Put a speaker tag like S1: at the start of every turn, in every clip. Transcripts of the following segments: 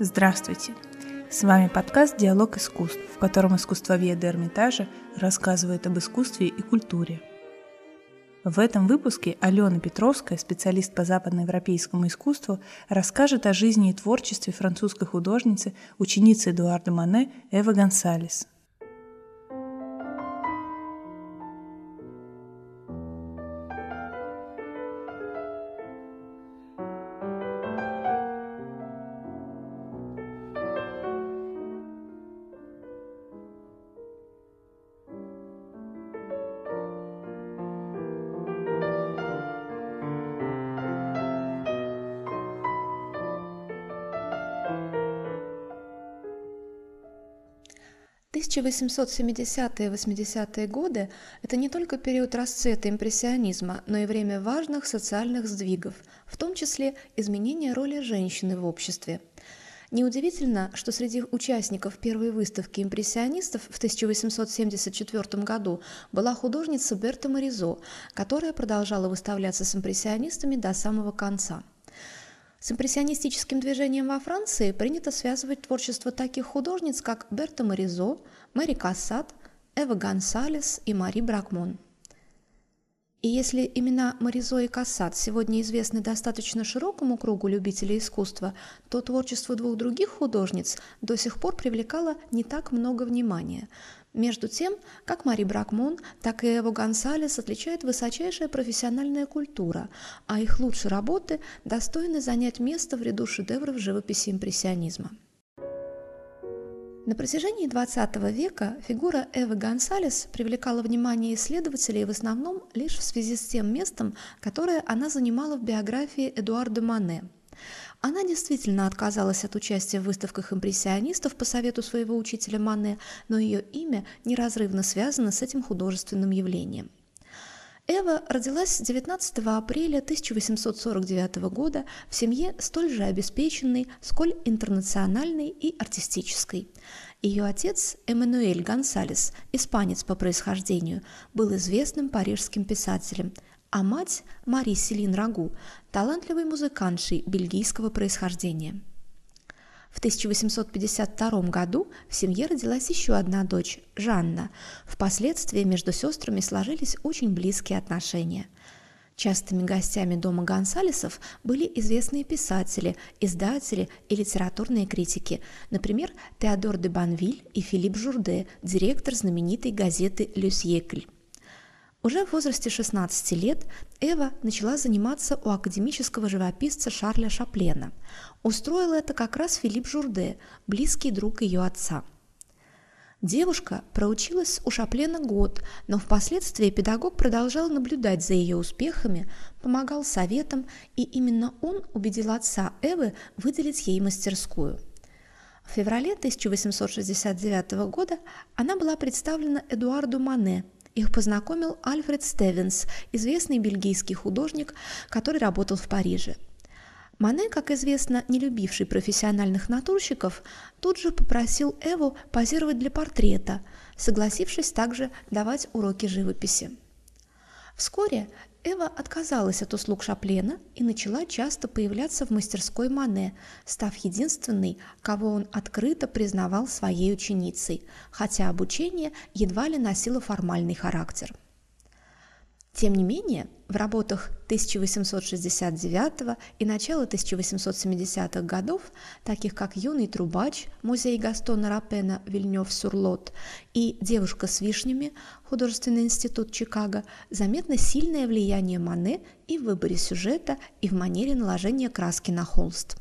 S1: Здравствуйте! С вами подкаст «Диалог искусств», в котором искусствоведы Эрмитажа рассказывают об искусстве и культуре. В этом выпуске Алена Петровская, специалист по западноевропейскому искусству, расскажет о жизни и творчестве французской художницы, ученицы Эдуарда Мане Эвы Гонсалес –
S2: 1870-80-е годы – это не только период расцвета импрессионизма, но и время важных социальных сдвигов, в том числе изменения роли женщины в обществе. Неудивительно, что среди участников первой выставки импрессионистов в 1874 году была художница Берта Моризо, которая продолжала выставляться с импрессионистами до самого конца – с импрессионистическим движением во Франции принято связывать творчество таких художниц, как Берта Моризо, Мэри Кассат, Эва Гонсалес и Мари Бракмон. И если имена Маризо и Кассат сегодня известны достаточно широкому кругу любителей искусства, то творчество двух других художниц до сих пор привлекало не так много внимания. Между тем, как Мари Бракмон, так и Эво Гонсалес отличает высочайшая профессиональная культура, а их лучшие работы достойны занять место в ряду шедевров живописи импрессионизма. На протяжении XX века фигура Эвы Гонсалес привлекала внимание исследователей в основном лишь в связи с тем местом, которое она занимала в биографии Эдуарда Мане – она действительно отказалась от участия в выставках импрессионистов по совету своего учителя Мане, но ее имя неразрывно связано с этим художественным явлением. Эва родилась 19 апреля 1849 года в семье столь же обеспеченной, сколь интернациональной и артистической. Ее отец, Эммануэль Гонсалес, испанец по происхождению, был известным парижским писателем, а мать Мари Селин Рагу – талантливой музыкантшей бельгийского происхождения. В 1852 году в семье родилась еще одна дочь – Жанна. Впоследствии между сестрами сложились очень близкие отношения. Частыми гостями дома Гонсалесов были известные писатели, издатели и литературные критики, например, Теодор де Банвиль и Филипп Журде, директор знаменитой газеты «Ле Сьекль». Уже в возрасте 16 лет Эва начала заниматься у академического живописца Шарля Шаплена. Устроил это как раз Филипп Журде, близкий друг ее отца. Девушка проучилась у Шаплена год, но впоследствии педагог продолжал наблюдать за ее успехами, помогал советам, и именно он убедил отца Эвы выделить ей мастерскую. В феврале 1869 года она была представлена Эдуарду Мане – их познакомил Альфред Стевенс, известный бельгийский художник, который работал в Париже. Мане, как известно, не любивший профессиональных натурщиков, тут же попросил Эву позировать для портрета, согласившись также давать уроки живописи. Вскоре Эва отказалась от услуг Шаплена и начала часто появляться в мастерской Мане, став единственной, кого он открыто признавал своей ученицей, хотя обучение едва ли носило формальный характер. Тем не менее, в работах 1869 и начала 1870-х годов, таких как «Юный трубач», музей Гастона Рапена Вильнёв-Сурлот и «Девушка с вишнями», художественный институт Чикаго, заметно сильное влияние Мане и в выборе сюжета, и в манере наложения краски на холст.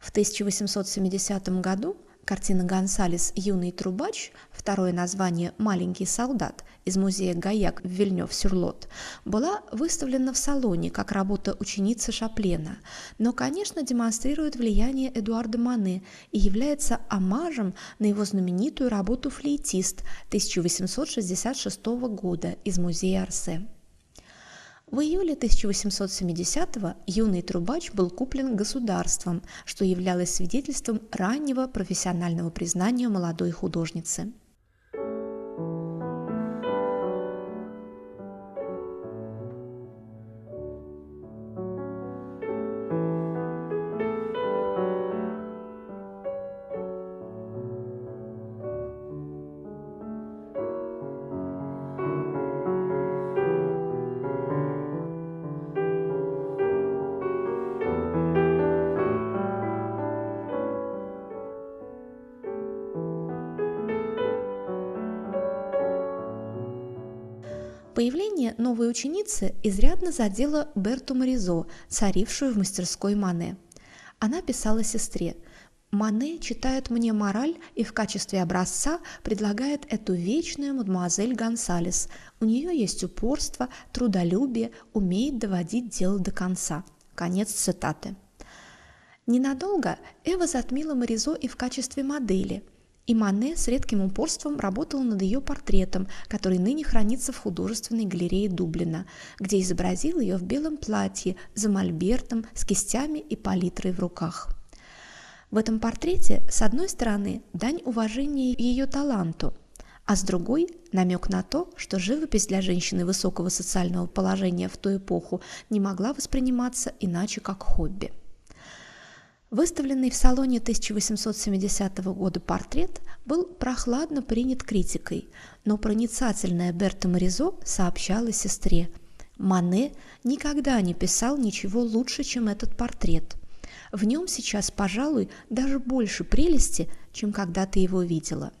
S2: В 1870 году Картина Гонсалес «Юный трубач», второе название «Маленький солдат» из музея Гаяк в Вильнёв-Сюрлот, была выставлена в салоне как работа ученицы Шаплена, но, конечно, демонстрирует влияние Эдуарда Мане и является омажем на его знаменитую работу «Флейтист» 1866 года из музея Арсе. В июле 1870-го юный трубач был куплен государством, что являлось свидетельством раннего профессионального признания молодой художницы. Внимание новой ученицы изрядно задело Берту Моризо, царившую в мастерской Мане. Она писала сестре «Мане читает мне мораль и в качестве образца предлагает эту вечную мадемуазель Гонсалес. У нее есть упорство, трудолюбие, умеет доводить дело до конца». Конец цитаты. Ненадолго Эва затмила Маризо и в качестве модели, и Мане с редким упорством работал над ее портретом, который ныне хранится в художественной галерее Дублина, где изобразил ее в белом платье за мольбертом с кистями и палитрой в руках. В этом портрете, с одной стороны, дань уважения ее таланту, а с другой – намек на то, что живопись для женщины высокого социального положения в ту эпоху не могла восприниматься иначе, как хобби. Выставленный в салоне 1870 года портрет был прохладно принят критикой, но проницательная Берта Моризо сообщала сестре, Мане никогда не писал ничего лучше, чем этот портрет. В нем сейчас, пожалуй, даже больше прелести, чем когда ты его видела.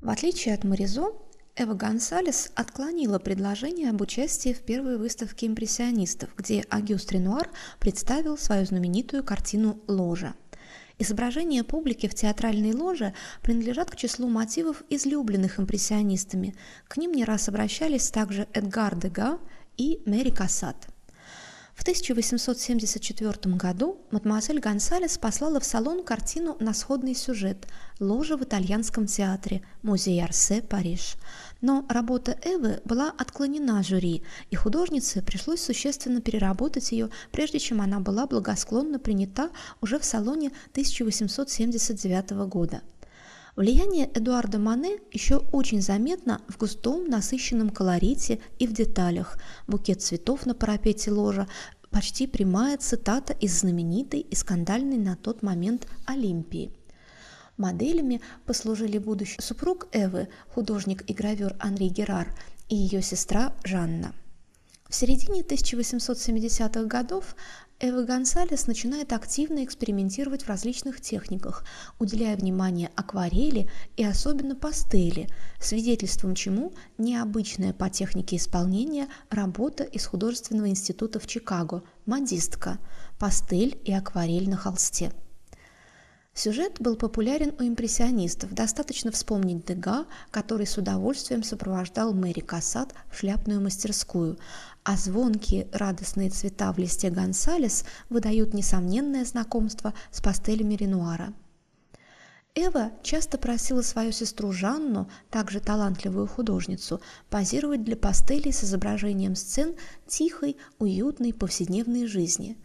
S2: В отличие от Моризо, Эва Гонсалес отклонила предложение об участии в первой выставке импрессионистов, где Агюст Ренуар представил свою знаменитую картину «Ложа». Изображения публики в театральной ложе принадлежат к числу мотивов, излюбленных импрессионистами. К ним не раз обращались также Эдгар Дега и Мэри Кассат. В 1874 году мадемуазель Гонсалес послала в салон картину на сходный сюжет «Ложа в итальянском театре. Музей Арсе, Париж». Но работа Эвы была отклонена жюри, и художнице пришлось существенно переработать ее, прежде чем она была благосклонно принята уже в салоне 1879 года. Влияние Эдуарда Мане еще очень заметно в густом насыщенном колорите и в деталях. Букет цветов на парапете ложа, почти прямая цитата из знаменитой и скандальной на тот момент Олимпии. Моделями послужили будущий супруг Эвы, художник и гравер Анри Герар, и ее сестра Жанна. В середине 1870-х годов Эва Гонсалес начинает активно экспериментировать в различных техниках, уделяя внимание акварели и особенно пастели, свидетельством чему необычная по технике исполнения работа из художественного института в Чикаго «Модистка» – пастель и акварель на холсте – Сюжет был популярен у импрессионистов. Достаточно вспомнить Дега, который с удовольствием сопровождал Мэри Кассат в шляпную мастерскую, а звонкие радостные цвета в листе Гонсалес выдают несомненное знакомство с пастелями Ренуара. Эва часто просила свою сестру Жанну, также талантливую художницу, позировать для пастелей с изображением сцен тихой, уютной повседневной жизни –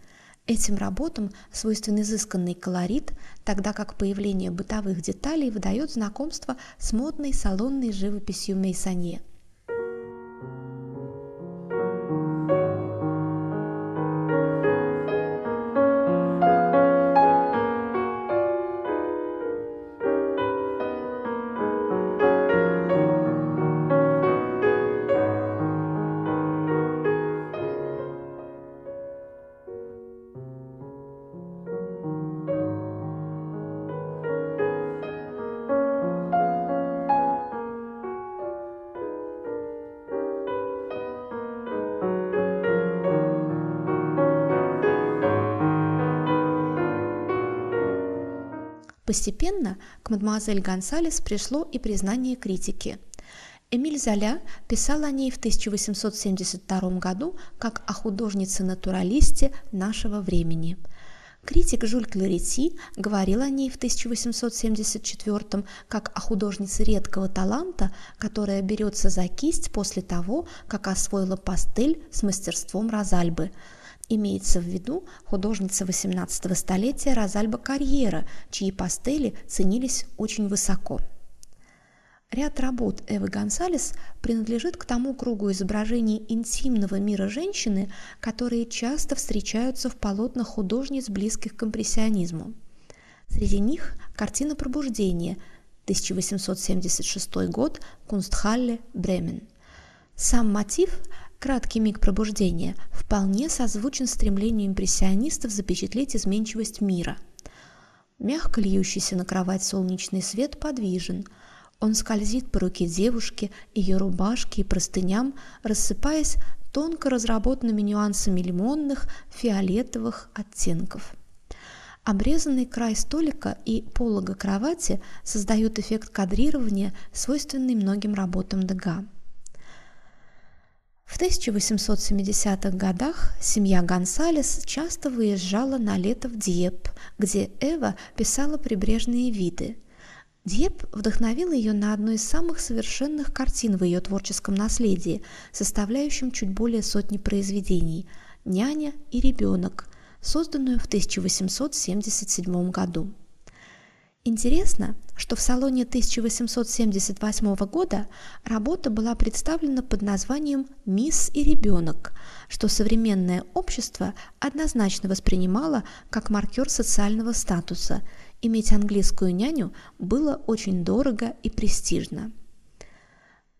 S2: Этим работам свойствен изысканный колорит, тогда как появление бытовых деталей выдает знакомство с модной салонной живописью Мейсонье. Постепенно к мадемуазель Гонсалес пришло и признание критики. Эмиль Золя писал о ней в 1872 году как о художнице-натуралисте нашего времени. Критик Жюль Кларети говорил о ней в 1874 как о художнице редкого таланта, которая берется за кисть после того, как освоила пастель с мастерством Розальбы – Имеется в виду художница XVIII столетия Розальба Карьера, чьи пастели ценились очень высоко. Ряд работ Эвы Гонсалес принадлежит к тому кругу изображений интимного мира женщины, которые часто встречаются в полотнах художниц, близких к импрессионизму. Среди них картина «Пробуждение» 1876 год, Кунстхалле, Бремен. Сам мотив Краткий миг пробуждения вполне созвучен стремлению импрессионистов запечатлеть изменчивость мира. Мягко льющийся на кровать солнечный свет подвижен. Он скользит по руке девушки, ее рубашке и простыням, рассыпаясь тонко разработанными нюансами лимонных, фиолетовых оттенков. Обрезанный край столика и полога кровати создают эффект кадрирования, свойственный многим работам Дега. В 1870-х годах семья Гонсалес часто выезжала на лето в Диеп, где Эва писала прибрежные виды. Диеп вдохновил ее на одну из самых совершенных картин в ее творческом наследии, составляющем чуть более сотни произведений «Няня и ребенок», созданную в 1877 году. Интересно, что в салоне 1878 года работа была представлена под названием «Мисс и ребенок», что современное общество однозначно воспринимало как маркер социального статуса. Иметь английскую няню было очень дорого и престижно.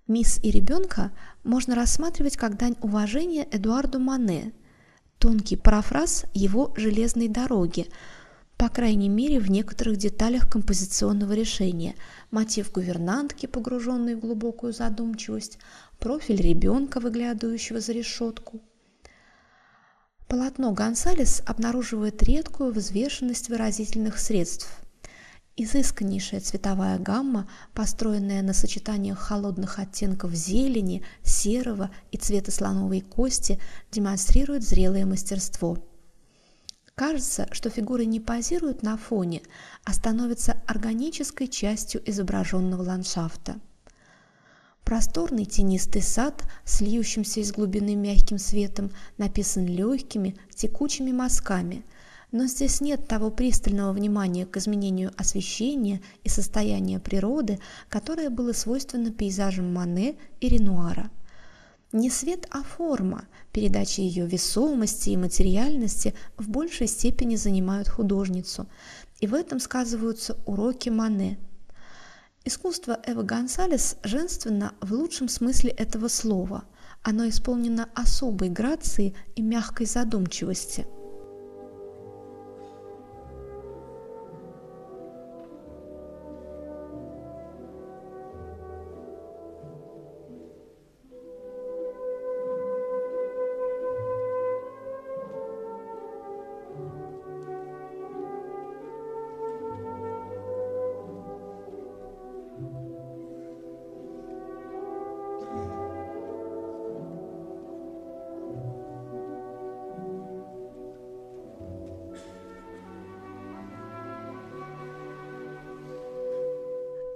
S2: «Мисс и ребенка» можно рассматривать как дань уважения Эдуарду Мане, тонкий парафраз его «Железной дороги», по крайней мере в некоторых деталях композиционного решения. Мотив гувернантки, погруженный в глубокую задумчивость, профиль ребенка, выглядывающего за решетку. Полотно Гонсалес обнаруживает редкую взвешенность выразительных средств. Изысканнейшая цветовая гамма, построенная на сочетаниях холодных оттенков зелени, серого и цвета слоновой кости, демонстрирует зрелое мастерство – Кажется, что фигуры не позируют на фоне, а становятся органической частью изображенного ландшафта. Просторный тенистый сад с льющимся из глубины мягким светом написан легкими, текучими мазками, но здесь нет того пристального внимания к изменению освещения и состояния природы, которое было свойственно пейзажам Мане и Ренуара – не свет, а форма, передача ее весомости и материальности в большей степени занимают художницу, и в этом сказываются уроки Мане. Искусство Эвы Гонсалес женственно в лучшем смысле этого слова. Оно исполнено особой грацией и мягкой задумчивости –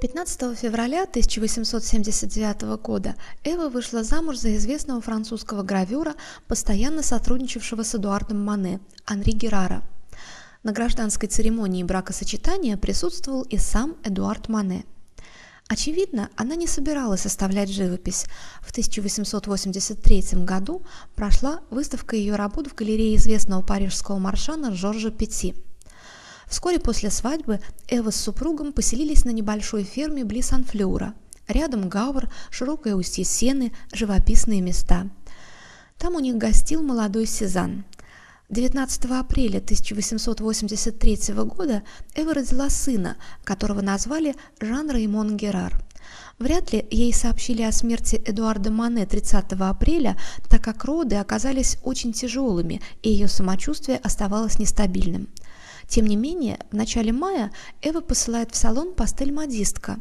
S2: 15 февраля 1879 года Эва вышла замуж за известного французского гравюра, постоянно сотрудничавшего с Эдуардом Мане, Анри Герара. На гражданской церемонии бракосочетания присутствовал и сам Эдуард Мане. Очевидно, она не собиралась оставлять живопись. В 1883 году прошла выставка ее работ в галерее известного парижского маршана Жоржа Петти. Вскоре после свадьбы Эва с супругом поселились на небольшой ферме близ Анфлюра. Рядом Гавр, широкое устье Сены, живописные места. Там у них гостил молодой Сезанн. 19 апреля 1883 года Эва родила сына, которого назвали Жан Раймон Герар. Вряд ли ей сообщили о смерти Эдуарда Мане 30 апреля, так как роды оказались очень тяжелыми, и ее самочувствие оставалось нестабильным. Тем не менее, в начале мая Эва посылает в салон пастель-модистка.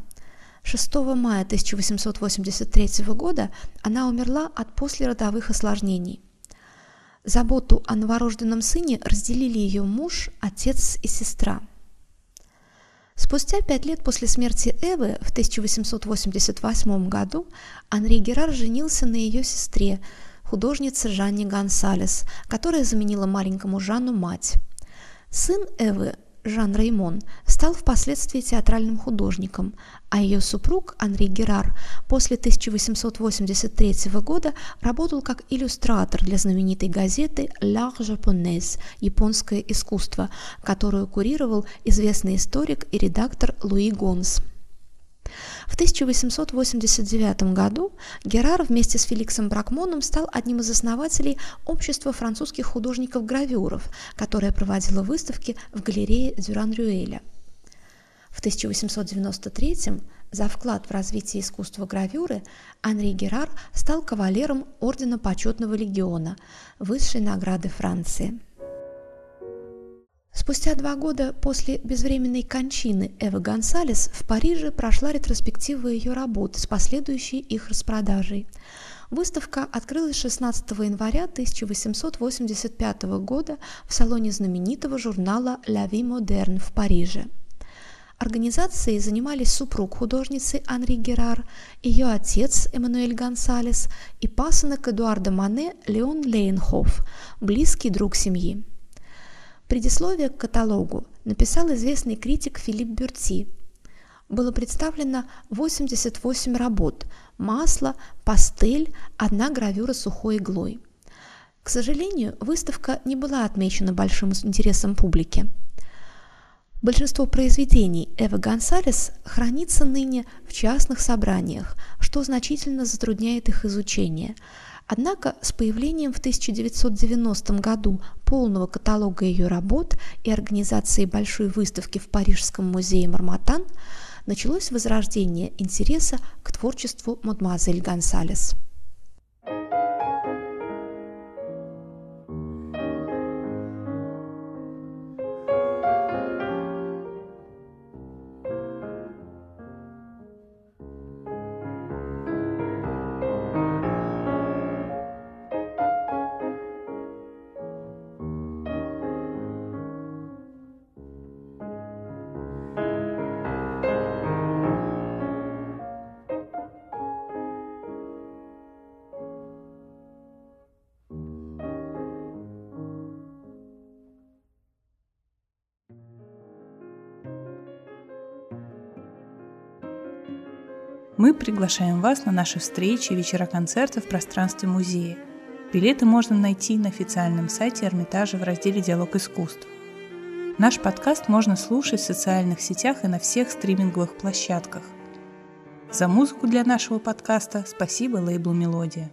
S2: 6 мая 1883 года она умерла от послеродовых осложнений. Заботу о новорожденном сыне разделили ее муж, отец и сестра. Спустя пять лет после смерти Эвы в 1888 году Анри Герар женился на ее сестре, художнице Жанне Гонсалес, которая заменила маленькому Жанну мать. Сын Эвы, Жан Реймон, стал впоследствии театральным художником, а ее супруг Анри Герар после 1883 года работал как иллюстратор для знаменитой газеты «L'Art Japonaise» – «Японское искусство», которую курировал известный историк и редактор Луи Гонс. В 1889 году Герар вместе с Феликсом Бракмоном стал одним из основателей Общества французских художников-гравюров, которое проводило выставки в галерее Дюран-Рюэля. В 1893 За вклад в развитие искусства гравюры Анри Герар стал кавалером Ордена Почетного Легиона, высшей награды Франции. Спустя два года после безвременной кончины Эвы Гонсалес в Париже прошла ретроспектива ее работ с последующей их распродажей. Выставка открылась 16 января 1885 года в салоне знаменитого журнала «La Vie Moderne» в Париже. Организацией занимались супруг художницы Анри Герар, ее отец Эммануэль Гонсалес и пасынок Эдуарда Мане Леон Лейнхоф, близкий друг семьи. Предисловие к каталогу написал известный критик Филипп Бюрти. Было представлено 88 работ – масло, пастель, одна гравюра сухой иглой. К сожалению, выставка не была отмечена большим интересом публики. Большинство произведений Эвы Гонсалес хранится ныне в частных собраниях, что значительно затрудняет их изучение – Однако с появлением в 1990 году полного каталога ее работ и организацией большой выставки в Парижском музее Марматан началось возрождение интереса к творчеству мадемуазель Гонсалес.
S1: Мы приглашаем вас на наши встречи и вечера-концерты в пространстве музея. Билеты можно найти на официальном сайте Эрмитажа в разделе «Диалог искусств». Наш подкаст можно слушать в социальных сетях и на всех стриминговых площадках. За музыку для нашего подкаста спасибо лейблу «Мелодия».